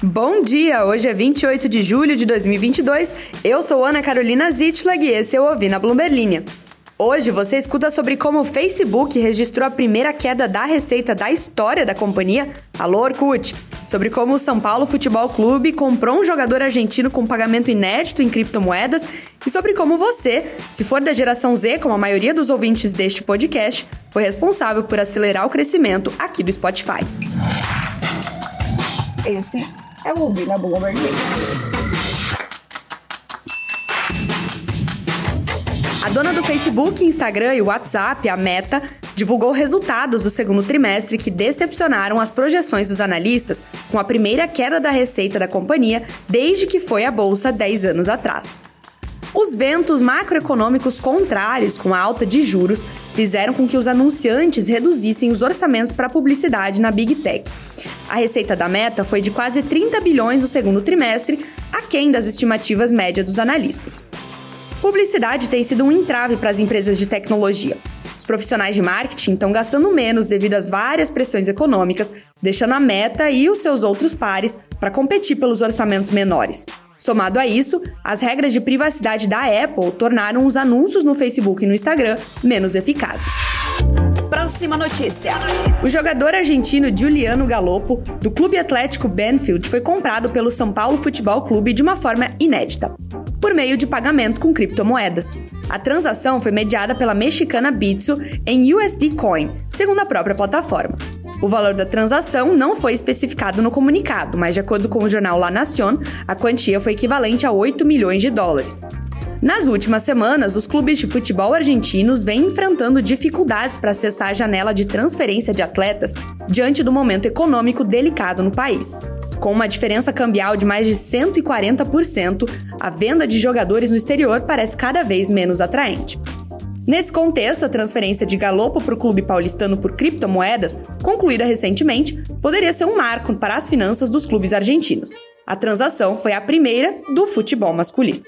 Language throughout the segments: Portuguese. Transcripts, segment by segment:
Bom dia! Hoje é 28 de julho de 2022. Eu sou Ana Carolina Zitlag e esse é o Ouvi na Bloomberg Hoje você escuta sobre como o Facebook registrou a primeira queda da receita da história da companhia, Alô Orkut, sobre como o São Paulo Futebol Clube comprou um jogador argentino com pagamento inédito em criptomoedas e sobre como você, se for da geração Z, como a maioria dos ouvintes deste podcast, foi responsável por acelerar o crescimento aqui do Spotify. Esse é o Ouvir na Bloomberg A dona do Facebook, Instagram e WhatsApp, a Meta, divulgou resultados do segundo trimestre que decepcionaram as projeções dos analistas, com a primeira queda da receita da companhia desde que foi à bolsa 10 anos atrás. Os ventos macroeconômicos contrários com a alta de juros fizeram com que os anunciantes reduzissem os orçamentos para publicidade na Big Tech. A receita da Meta foi de quase 30 bilhões no segundo trimestre, aquém das estimativas médias dos analistas. Publicidade tem sido um entrave para as empresas de tecnologia. Os profissionais de marketing estão gastando menos devido às várias pressões econômicas, deixando a Meta e os seus outros pares para competir pelos orçamentos menores. Somado a isso, as regras de privacidade da Apple tornaram os anúncios no Facebook e no Instagram menos eficazes. Próxima notícia. O jogador argentino Juliano Galopo, do Clube Atlético Benfield, foi comprado pelo São Paulo Futebol Clube de uma forma inédita, por meio de pagamento com criptomoedas. A transação foi mediada pela mexicana Bitso em USD Coin, segundo a própria plataforma. O valor da transação não foi especificado no comunicado, mas de acordo com o jornal La Nación, a quantia foi equivalente a 8 milhões de dólares. Nas últimas semanas, os clubes de futebol argentinos vêm enfrentando dificuldades para acessar a janela de transferência de atletas diante do momento econômico delicado no país. Com uma diferença cambial de mais de 140%, a venda de jogadores no exterior parece cada vez menos atraente. Nesse contexto, a transferência de Galopo para o clube paulistano por criptomoedas, concluída recentemente, poderia ser um marco para as finanças dos clubes argentinos. A transação foi a primeira do futebol masculino.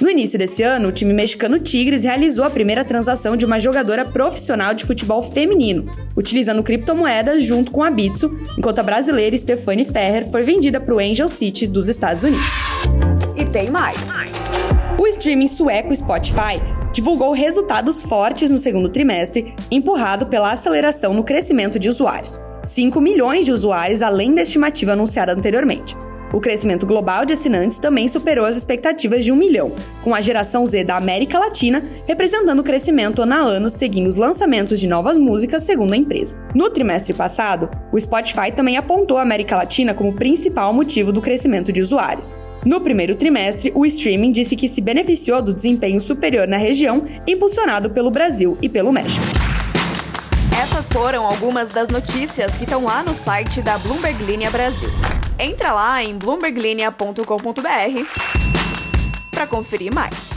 No início desse ano, o time mexicano Tigres realizou a primeira transação de uma jogadora profissional de futebol feminino, utilizando criptomoedas junto com a Bitso, enquanto a brasileira Stephanie Ferrer foi vendida para o Angel City dos Estados Unidos. E tem mais. O streaming sueco Spotify divulgou resultados fortes no segundo trimestre, empurrado pela aceleração no crescimento de usuários. 5 milhões de usuários além da estimativa anunciada anteriormente. O crescimento global de assinantes também superou as expectativas de um milhão, com a geração Z da América Latina representando o crescimento ano a ano, seguindo os lançamentos de novas músicas, segundo a empresa. No trimestre passado, o Spotify também apontou a América Latina como principal motivo do crescimento de usuários. No primeiro trimestre, o streaming disse que se beneficiou do desempenho superior na região, impulsionado pelo Brasil e pelo México. Essas foram algumas das notícias que estão lá no site da Bloomberg Linha Brasil. Entra lá em bloomberglinea.com.br para conferir mais.